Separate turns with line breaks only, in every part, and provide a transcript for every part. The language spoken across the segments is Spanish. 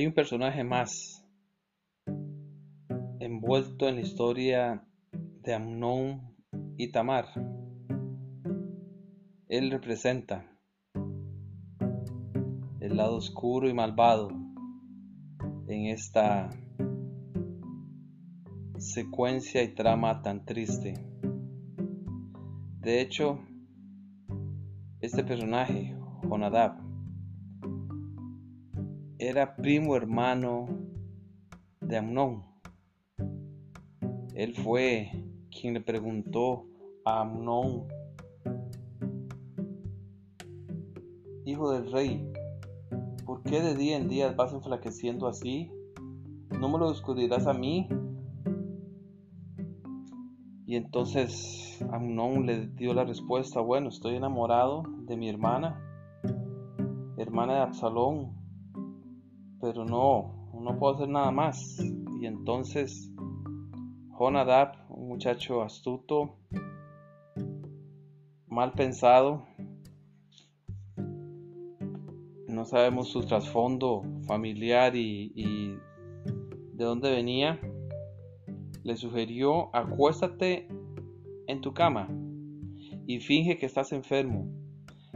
Hay un personaje más envuelto en la historia de Amnón y Tamar. Él representa el lado oscuro y malvado en esta secuencia y trama tan triste. De hecho, este personaje, Jonadab, era primo hermano de Amnón. Él fue quien le preguntó a Amnón, hijo del rey, ¿por qué de día en día vas enflaqueciendo así? ¿No me lo descubrirás a mí? Y entonces Amnón le dio la respuesta, bueno, estoy enamorado de mi hermana, hermana de Absalón, pero no, no puedo hacer nada más. Y entonces Jonadab, un muchacho astuto, mal pensado, no sabemos su trasfondo familiar y, de dónde venía, le sugirió acuéstate en tu cama y finge que estás enfermo.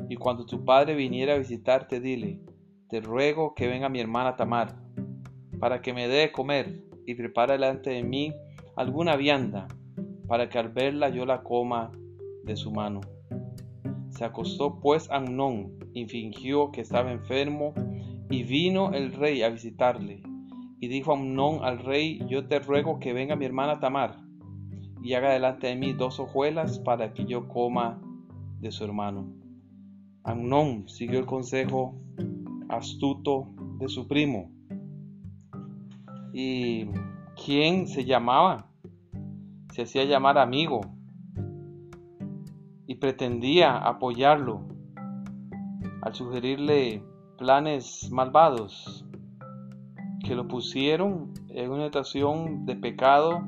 Y cuando tu padre viniera a visitarte, dile, te ruego que venga mi hermana Tamar, para que me dé de comer y prepare delante de mí alguna vianda, para que al verla yo la coma de su mano. Se acostó pues Amnón y fingió que estaba enfermo, y vino el rey a visitarle. Y dijo Amnón al rey, yo te ruego que venga mi hermana Tamar, y haga delante de mí dos hojuelas para que yo coma de su hermano. Amnón siguió el consejo astuto de su primo. ¿Y quién se llamaba? Se hacía llamar amigo y pretendía apoyarlo al sugerirle planes malvados que lo pusieron en una situación de pecado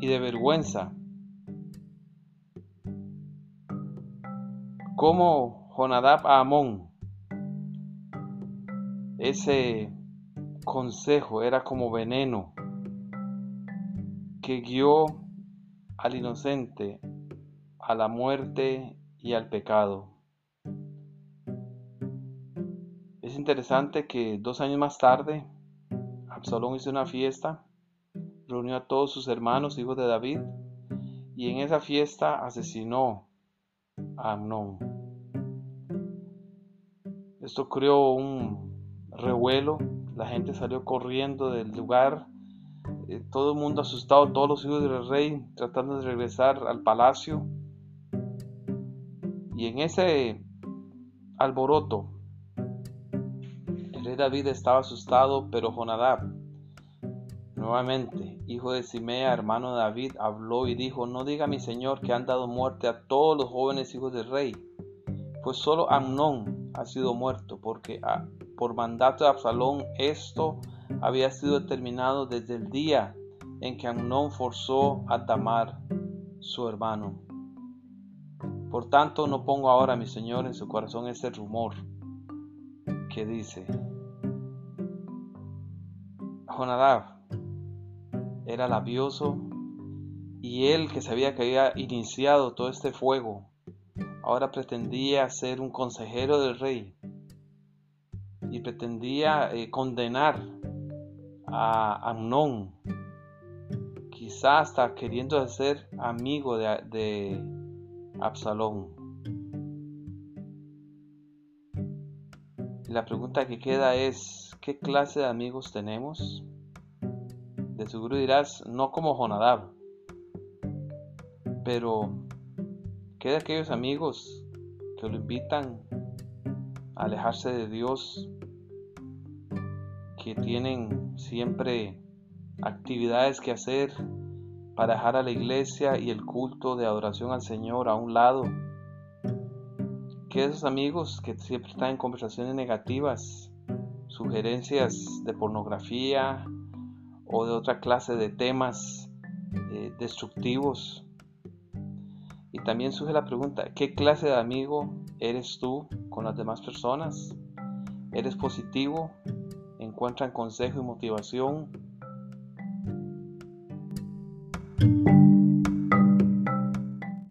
y de vergüenza. Como Jonadab a Amón ese consejo era como veneno que guió al inocente a la muerte y al pecado. Es interesante que dos años más tarde, Absalón hizo una fiesta, reunió a todos sus hermanos, hijos de David, y en esa fiesta asesinó a Amnón. Esto creó un revuelo, la gente salió corriendo del lugar, eh, todo el mundo asustado, todos los hijos del rey tratando de regresar al palacio. Y en ese alboroto, el rey David estaba asustado, pero Jonadab, nuevamente, hijo de Simea, hermano de David, habló y dijo, no diga mi señor que han dado muerte a todos los jóvenes hijos del rey, pues solo Amnón ha sido muerto, porque por mandato de Absalón esto había sido determinado desde el día en que Amnón forzó a Tamar, su hermano. Por tanto, no pongo ahora, mi Señor, en su corazón este rumor que dice, Jonadab era labioso y él que sabía que había iniciado todo este fuego, ahora pretendía ser un consejero del rey y pretendía eh, condenar a Amnón, quizás hasta queriendo ser amigo de, Absalón. La pregunta que queda es, ¿qué clase de amigos tenemos? De seguro dirás, no como Jonadab, pero ¿qué de aquellos amigos que lo invitan a alejarse de Dios que tienen siempre actividades que hacer para dejar a la iglesia y el culto de adoración al Señor a un lado. Que esos amigos que siempre están en conversaciones negativas, sugerencias de pornografía o de otra clase de temas eh, destructivos. Y también surge la pregunta, ¿qué clase de amigo eres tú con las demás personas? ¿Eres positivo encuentran consejo y motivación